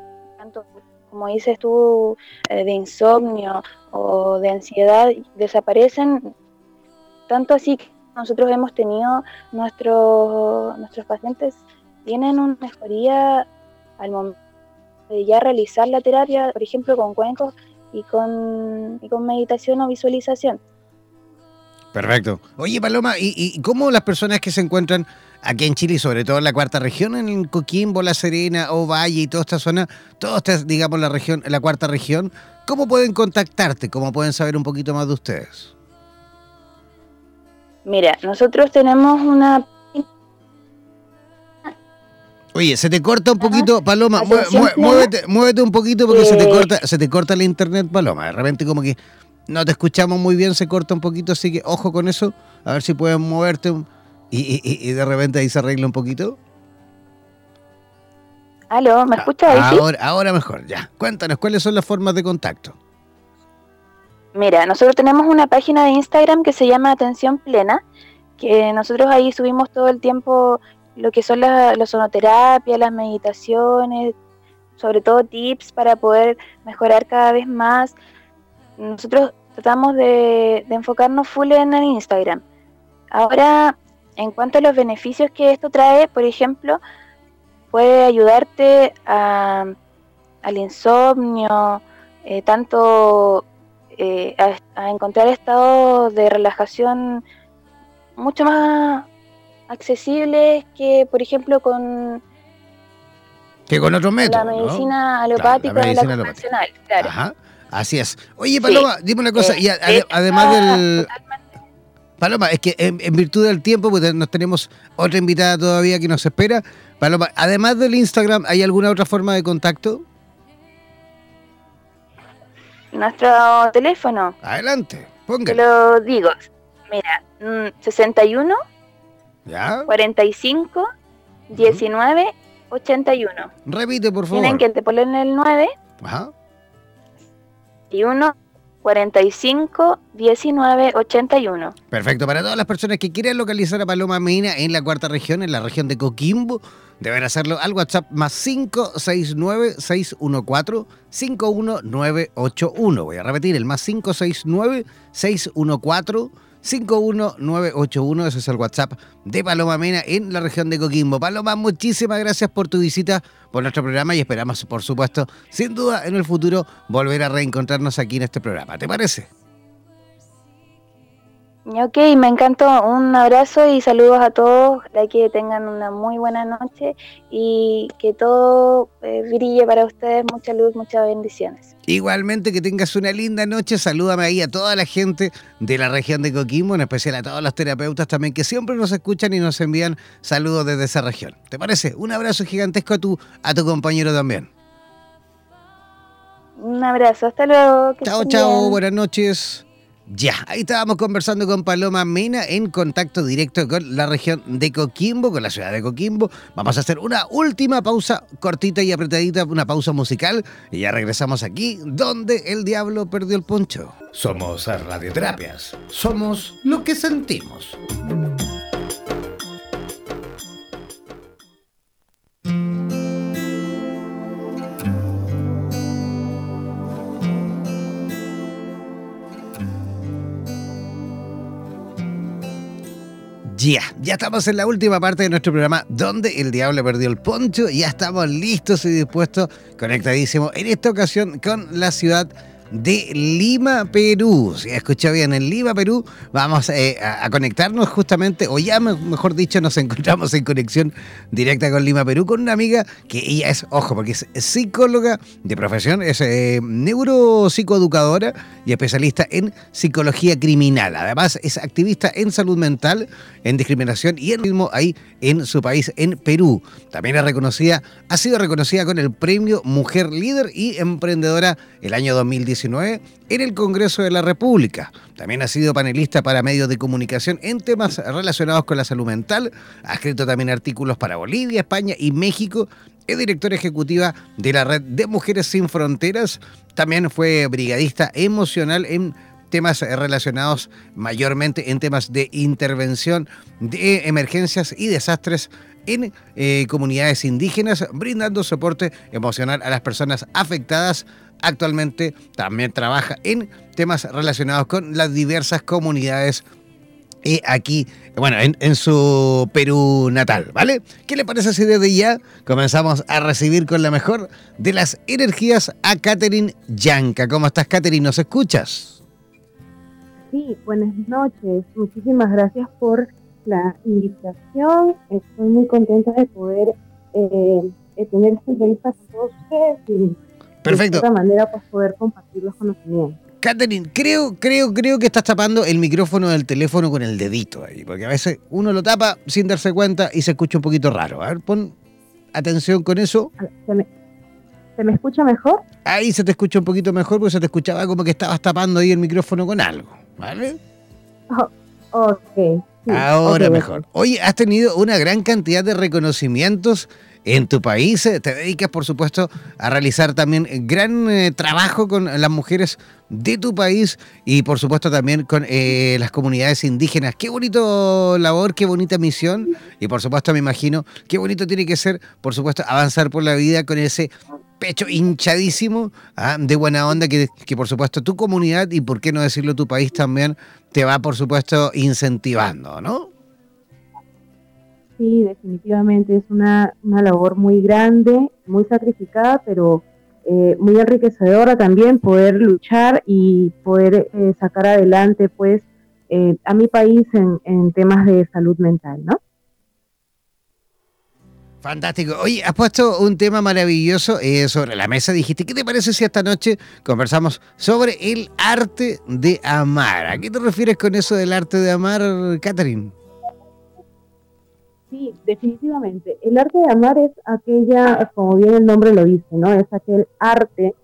tanto como dices tú, eh, de insomnio o de ansiedad, desaparecen, tanto así que nosotros hemos tenido, nuestros nuestros pacientes tienen una mejoría al momento de ya realizar la terapia, por ejemplo, con cuencos y con, y con meditación o visualización. Perfecto. Oye, Paloma, ¿y, ¿y, cómo las personas que se encuentran aquí en Chile y sobre todo en la cuarta región, en Coquimbo, La Serena, Ovalle y toda esta zona, toda esta, digamos, la región, la cuarta región, ¿cómo pueden contactarte? ¿Cómo pueden saber un poquito más de ustedes? Mira, nosotros tenemos una Oye, se te corta un poquito, Paloma, muévete, muévete, un poquito porque se te corta, se te corta la internet, Paloma. De repente como que no te escuchamos muy bien, se corta un poquito, así que ojo con eso, a ver si pueden moverte un, y, de repente ahí se arregla un poquito. Aló, ¿me escuchas ahí? Ahora, ahora mejor, ya. Cuéntanos, ¿cuáles son las formas de contacto? Mira, nosotros tenemos una página de Instagram que se llama Atención Plena, que nosotros ahí subimos todo el tiempo lo que son las la sonoterapias, las meditaciones, sobre todo tips para poder mejorar cada vez más. Nosotros tratamos de, de enfocarnos full en el Instagram. Ahora en cuanto a los beneficios que esto trae, por ejemplo, puede ayudarte al insomnio, eh, tanto eh, a, encontrar estados de relajación mucho más accesibles que, por ejemplo, con que con otros métodos. La medicina alopática la medicina la convencional, claro. Ajá, así es. Oye, Paloma, dime una cosa, y además del... Paloma, es que en, virtud del tiempo, pues nos tenemos otra invitada todavía que nos espera. Paloma, además del Instagram, ¿hay alguna otra forma de contacto? Nuestro teléfono. Adelante, póngale. Te lo digo. Mira, 61, mm, ¿Ya? 45, 19, 81. Repite, por favor. Tienen que te ponen el 9. Ajá. Y 1, 45 19 81. Perfecto. Para todas las personas que quieran localizar a Paloma Mina en la cuarta región, en la región de Coquimbo, deben hacerlo al WhatsApp más 569 614 51981. Voy a repetir, el más 569 614 51981, ese es el WhatsApp de Paloma Mena en la región de Coquimbo. Paloma, muchísimas gracias por tu visita por nuestro programa y esperamos, por supuesto, sin duda en el futuro volver a reencontrarnos aquí en este programa. ¿Te parece? Ok, me encantó. Un abrazo y saludos a todos. De que tengan una muy buena noche y que todo eh, brille para ustedes. Mucha luz, muchas bendiciones. Igualmente que tengas una linda noche. Salúdame ahí a toda la gente de la región de Coquimbo, en especial a todos los terapeutas también que siempre nos escuchan y nos envían saludos desde esa región. ¿Te parece? Un abrazo gigantesco a tu, a tu compañero también. Un abrazo, hasta luego. chao, chao, buenas noches. Ya, ahí estábamos conversando con Paloma Mena en contacto directo con la región de Coquimbo, con la ciudad de Coquimbo. Vamos a hacer una última pausa cortita y apretadita, una pausa musical, y ya regresamos aquí, donde el diablo perdió el poncho. Somos radioterapias, somos lo que sentimos. Ya, ya estamos en la última parte de nuestro programa donde el diablo perdió el poncho. Ya estamos listos y dispuestos, conectadísimos en esta ocasión con la ciudad de Lima, Perú. Si escucha bien, en Lima, Perú, vamos eh, a, conectarnos justamente, o ya mejor dicho, nos encontramos en conexión directa con Lima, Perú, con una amiga que ella es, ojo, porque es psicóloga de profesión, es eh, neuropsicoeducadora y especialista en psicología criminal. Además, es activista en salud mental, en discriminación y en mismo ahí en su país, en Perú. También es reconocida, ha sido reconocida con el premio Mujer Líder y Emprendedora el año 2019 en el Congreso de la República. También ha sido panelista para medios de comunicación en temas relacionados con la salud mental. Ha escrito también artículos para Bolivia, España y México. Es directora ejecutiva de la Red de Mujeres Sin Fronteras. También fue brigadista emocional en temas relacionados mayormente en temas de intervención de emergencias y desastres en eh, comunidades indígenas, brindando soporte emocional a las personas afectadas Actualmente también trabaja en temas relacionados con las diversas comunidades y aquí, bueno, en, su Perú natal, ¿vale? ¿Qué le parece si desde ya comenzamos a recibir con la mejor de las energías a Catherine Yanka? ¿Cómo estás, Catherine? ¿Nos escuchas? Sí, buenas noches. Muchísimas gracias por la invitación. Estoy muy contenta de poder eh, tener esta entrevista con ustedes Perfecto. de esta manera pues, poder compartir los conocimientos. Catherine, creo, creo, creo que estás tapando el micrófono del teléfono con el dedito ahí, porque a veces uno lo tapa sin darse cuenta y se escucha un poquito raro. A ver, pon atención con eso. ¿Se me, escucha mejor? Ahí se te escucha un poquito mejor porque se te escuchaba como que estabas tapando ahí el micrófono con algo, ¿vale? Oh, ok. Ahora mejor. Oye, has tenido una gran cantidad de reconocimientos en tu país. Eh, te dedicas, por supuesto, a realizar también gran eh, trabajo con las mujeres de tu país y, por supuesto, también con eh, las comunidades indígenas. Qué bonito labor, qué bonita misión. Y, por supuesto, me imagino qué bonito tiene que ser, por supuesto, avanzar por la vida con ese pecho hinchadísimo ah, de buena onda que, que, por supuesto, tu comunidad y, por qué no decirlo, tu país también te va, por supuesto, incentivando, ¿no? Sí, definitivamente es una, labor muy grande, muy sacrificada, pero eh, muy enriquecedora también poder luchar y poder eh, sacar adelante pues eh, a mi país en, temas de salud mental, ¿no? Fantástico. Oye, has puesto un tema maravilloso sobre la mesa. Dijiste, ¿qué te parece si esta noche conversamos sobre el arte de amar? ¿A qué te refieres con eso del arte de amar, Catherine? Sí, definitivamente. El arte de amar es aquella, como bien el nombre lo dice, ¿no? Es aquel arte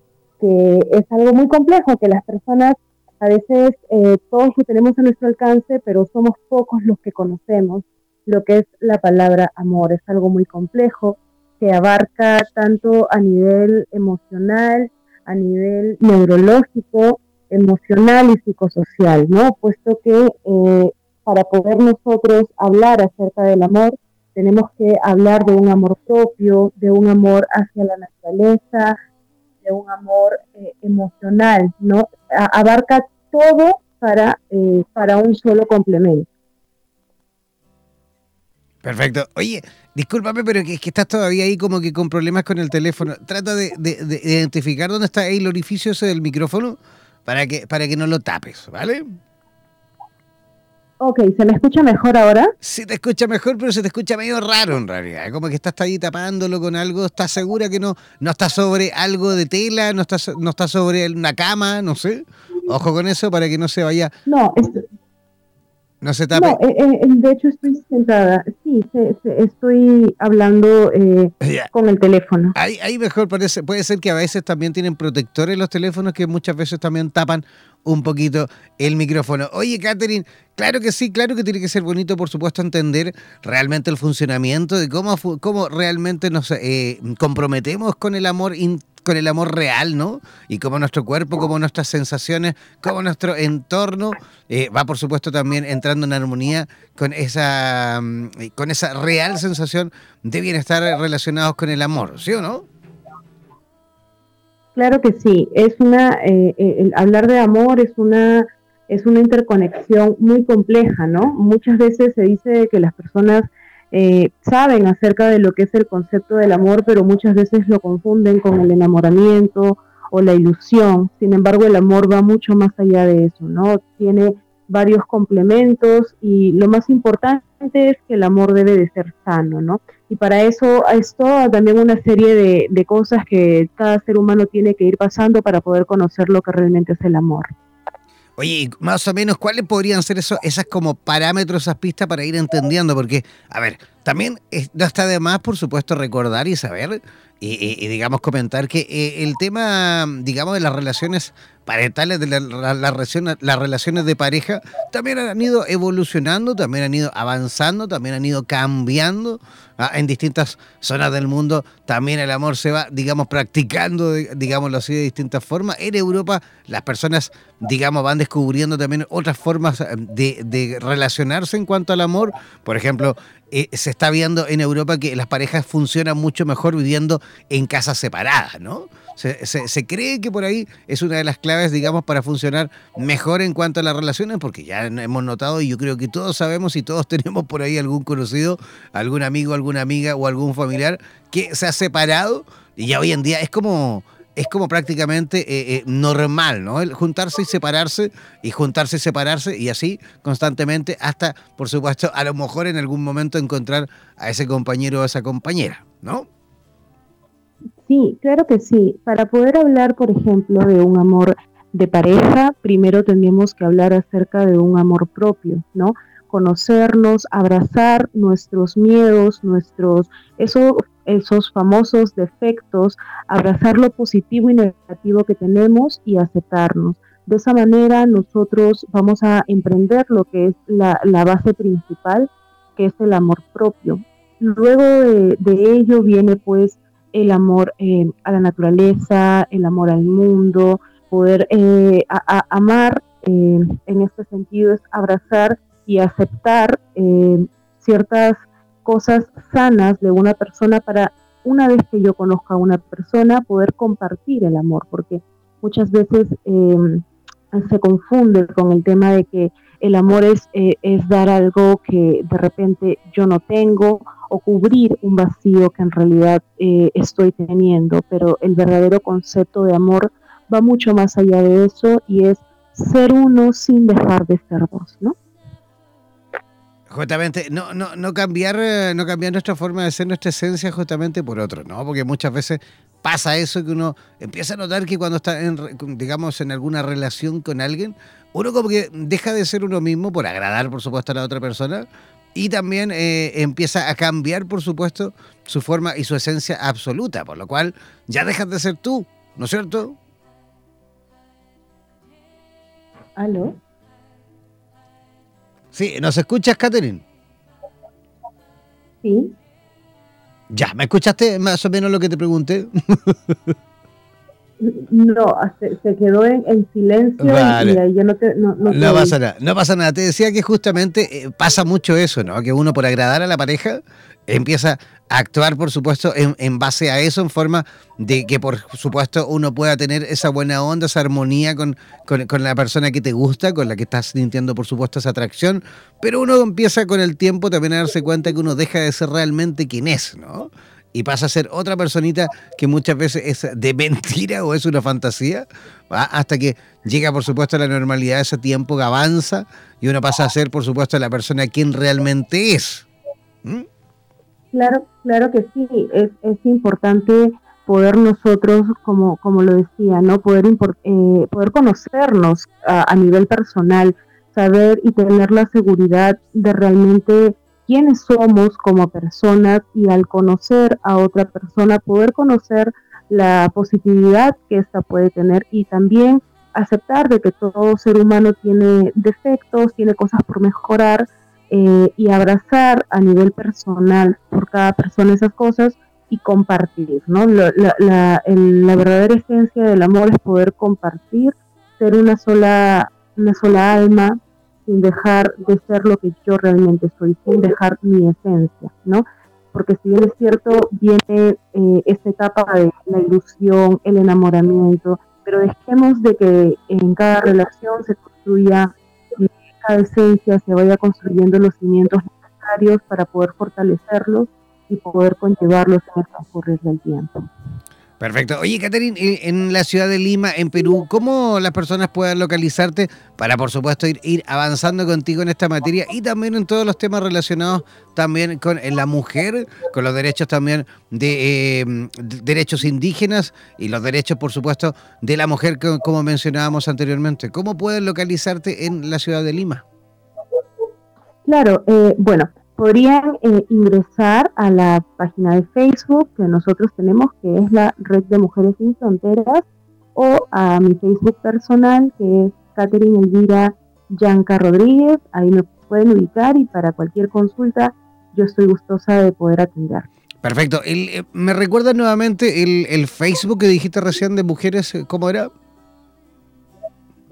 que es algo muy complejo, que las personas A veces eh, todos lo tenemos a nuestro alcance, pero somos pocos los que conocemos lo que es la palabra amor. Es algo muy complejo que abarca tanto a nivel emocional, a nivel neurológico, emocional y psicosocial, ¿no? Puesto que eh, para poder nosotros hablar acerca del amor, tenemos que hablar de un amor propio, de un amor hacia la naturaleza, de un amor eh, emocional, ¿no? abarca todo para, eh, para un solo complemento. Perfecto. Oye, discúlpame, pero que, que estás todavía ahí como que con problemas con el teléfono. Trata de, identificar dónde está el orificio ese del micrófono para que, para que no lo tapes, ¿vale? Ok, ¿se me escucha mejor ahora? Sí, te escucha mejor, pero se te escucha medio raro en realidad. Como que estás ahí tapándolo con algo. ¿Estás segura que no, no está sobre algo de tela? ¿No está, no está sobre una cama? No sé. Ojo con eso para que no se vaya. No, no se tape. No, eh, eh, de hecho estoy sentada. Sí, estoy hablando eh, con el teléfono. Ahí, ahí mejor parece, puede ser que a veces también tienen protectores los teléfonos que muchas veces también tapan un poquito el micrófono. Oye, Catherine, claro que sí, claro que tiene que ser bonito, por supuesto, entender realmente el funcionamiento de cómo, cómo realmente nos comprometemos con el amor con el amor real, ¿no? Y cómo nuestro cuerpo, cómo nuestras sensaciones, cómo nuestro entorno eh, va, por supuesto, también entrando en armonía con esa, mm, con esa real sensación de bienestar relacionados con el amor, ¿sí o no? Claro que sí. Es una, eh, eh, hablar de amor es una es una interconexión muy compleja, ¿no? Muchas veces se dice que las personas eh, saben acerca de lo que es el concepto del amor, pero muchas veces lo confunden con el enamoramiento o la ilusión. Sin embargo, el amor va mucho más allá de eso, ¿no? Tiene varios complementos y lo más importante es que el amor debe de ser sano, ¿no? Y para eso esto también una serie de, de cosas que cada ser humano tiene que ir pasando para poder conocer lo que realmente es el amor. Oye, más o menos, ¿cuáles podrían ser esos, esas como parámetros, esas pistas para ir entendiendo? Porque, a ver, también no está de más, por supuesto, recordar y saber y, digamos, comentar que eh, el tema, digamos, de las relaciones parentales, de las relaciones de pareja, también han ido evolucionando, también han ido avanzando, también han ido cambiando ¿ah? en distintas zonas del mundo. También el amor se va, digamos, practicando, digámoslo así, de distintas formas. En Europa las personas, digamos, van descubriendo también otras formas de relacionarse en cuanto al amor. Por ejemplo, eh, se está viendo en Europa que las parejas funcionan mucho mejor viviendo en casas separadas, ¿no? Se, cree que por ahí es una de las claves, digamos, para funcionar mejor en cuanto a las relaciones, porque ya hemos notado y yo creo que todos sabemos y todos (laughs) tenemos por ahí algún conocido, algún amigo, alguna amiga o algún familiar que se ha separado y ya hoy en día es como es como prácticamente eh, eh, normal, ¿no? El juntarse y separarse, y juntarse y separarse, y así constantemente, hasta, por supuesto, a lo mejor en algún momento encontrar a ese compañero o a esa compañera, ¿no? Sí, claro que sí. Para poder hablar, por ejemplo, de un amor de pareja, primero tendríamos que hablar acerca de un amor propio, ¿no? Conocernos, abrazar nuestros miedos, nuestros, eso esos famosos defectos, abrazar lo positivo y negativo que tenemos y aceptarnos. De esa manera nosotros vamos a emprender lo que es la, base principal, que es el amor propio. Luego de, ello viene pues el amor eh, a la naturaleza, el amor al mundo, poder eh, amar eh, en este sentido es abrazar y aceptar ciertas cosas sanas de una persona para una vez que yo conozca a una persona poder compartir el amor, porque muchas veces em, se confunde con el tema de que el amor es, eh, es dar algo que de repente yo no tengo o cubrir un vacío que en realidad eh, estoy teniendo, pero el verdadero concepto de amor va mucho más allá de eso y es ser uno sin dejar de ser dos, ¿no? Justamente, no, no, no cambiar, eh, no cambiar nuestra forma de ser, nuestra esencia justamente por otro, ¿no? Porque muchas veces pasa eso que uno empieza a notar que cuando está en, digamos, en alguna relación con alguien, uno como que deja de ser uno mismo por agradar, por supuesto, a la otra persona y también eh, empieza a cambiar, por supuesto, su forma y su esencia absoluta, por lo cual ya dejas de ser tú, ¿no es cierto? ¿Aló? Sí, ¿nos escuchas, Catherine? Sí. Ya, ¿me escuchaste más o menos lo que te pregunté? (laughs) No, se, quedó en, silencio y ahí ya no te... No, pasa nada, no pasa nada. Te decía que justamente eh, pasa mucho eso, ¿no? Que uno por agradar a la pareja empieza a actuar, por supuesto, en, base a eso, en forma de que, por supuesto, uno pueda tener esa buena onda, esa armonía con, con, la persona que te gusta, con la que estás sintiendo, por supuesto, esa atracción. Pero uno empieza con el tiempo también a darse cuenta que uno deja de ser realmente quien es, ¿no? Y pasa a ser otra personita que muchas veces es de mentira o es una fantasía, hasta que llega, por supuesto, a la normalidad, ese tiempo que avanza y uno pasa a ser, por supuesto, la persona quien realmente es. ¿Mm? Claro, claro que sí, es, es importante poder nosotros, como, como lo decía, ¿no? Poder, eh, poder conocernos a, nivel personal, saber y tener la seguridad de realmente quiénes somos como personas y al conocer a otra persona, poder conocer la positividad que ésta puede tener y también aceptar de que todo ser humano tiene defectos, tiene cosas por mejorar eh, y abrazar a nivel personal por cada persona esas cosas y compartir, ¿no? La, verdadera esencia del amor es poder compartir, ser una sola, una sola alma, sin dejar de ser lo que yo realmente soy, sin dejar mi esencia, ¿no? Porque si bien es cierto, viene eh, esta etapa de la ilusión, el enamoramiento, pero dejemos de que en cada relación se construya esencia se vaya construyendo los cimientos necesarios para poder fortalecerlos y poder conllevarlos en el transcurrir del tiempo. Perfecto. Oye, Catherine, en la ciudad de Lima, en Perú, ¿cómo las personas pueden localizarte para, por supuesto, ir, ir avanzando contigo en esta materia y también en todos los temas relacionados también con la mujer, con los derechos también de, em, derechos indígenas y los derechos, por supuesto, de la mujer, como mencionábamos anteriormente? ¿Cómo pueden localizarte en la ciudad de Lima? Claro, eh, bueno, podrían eh, ingresar a la página de Facebook que nosotros tenemos, que es la Red de Mujeres Sin Fronteras, o a mi Facebook personal, que es Catherine Elvira Yanca Rodríguez. Ahí me pueden ubicar y para cualquier consulta yo estoy gustosa de poder atender. Perfecto. Eh, ¿Me recuerdas nuevamente el, el, Facebook que dijiste recién de mujeres? ¿Cómo era?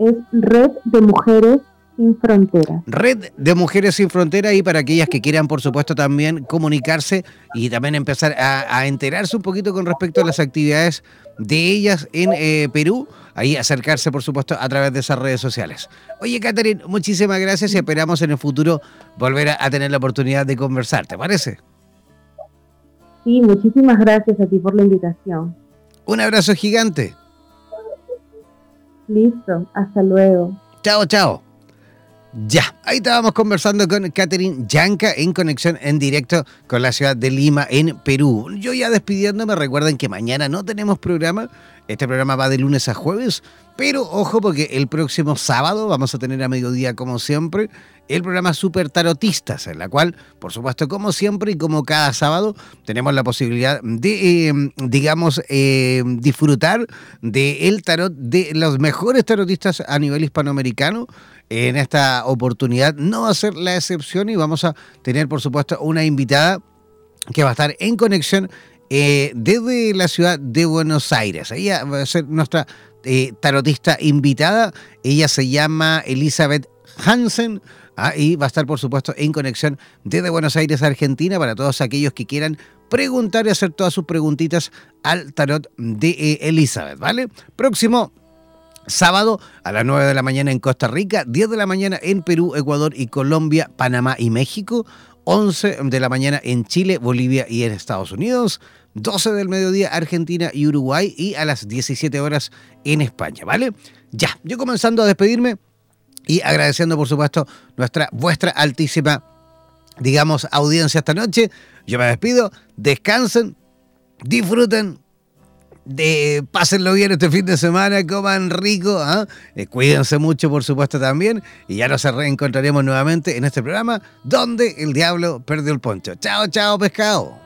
Es Red de Mujeres sin Fronteras. Red de Mujeres Sin Fronteras y para aquellas que quieran, por supuesto, también comunicarse y también empezar a, enterarse un poquito con respecto a las actividades de ellas en eh, Perú, ahí acercarse, por supuesto, a través de esas redes sociales. Oye, Catherine, muchísimas gracias y esperamos en el futuro volver a, a tener la oportunidad de conversar, ¿te parece? Sí, muchísimas gracias a ti por la invitación. Un abrazo gigante. Listo, hasta luego. Chao, chao. Ya, ahí estábamos conversando con Catherine Yanca en conexión en directo con la ciudad de Lima, en Perú. Yo ya despidiéndome, recuerden que mañana no tenemos programa. Este programa va de lunes a jueves, pero ojo porque el próximo sábado vamos a tener a mediodía, como siempre, el programa Super Tarotistas, en la cual, por supuesto, como siempre y como cada sábado, tenemos la posibilidad de, em, digamos, em, disfrutar del tarot de los mejores tarotistas a nivel hispanoamericano en esta oportunidad no va a ser la excepción y vamos a tener, por supuesto, una invitada que va a estar en conexión eh, desde la ciudad de Buenos Aires. Ella va a ser nuestra eh, tarotista invitada. Ella se llama Elizabeth Hansen. Ah, y va a estar, por supuesto, en conexión desde Buenos Aires, Argentina, para todos aquellos que quieran preguntar y hacer todas sus preguntitas al tarot de eh, Elizabeth, ¿vale? Próximo Sábado a las 9 de la mañana en Costa Rica, 10 de la mañana en Perú, Ecuador y Colombia, Panamá y México, 11 de la mañana en Chile, Bolivia y en Estados Unidos, 12 del mediodía Argentina y Uruguay y a las 17 horas en España, ¿vale? Ya, yo comenzando a despedirme y agradeciendo por supuesto nuestra vuestra altísima digamos audiencia esta noche. Yo me despido, descansen, disfruten de pásenlo bien este fin de semana, coman rico, ¿ah? eh, cuídense mucho por supuesto también y ya nos reencontraremos nuevamente en este programa donde el diablo perdió el poncho. Chao, chao pescado.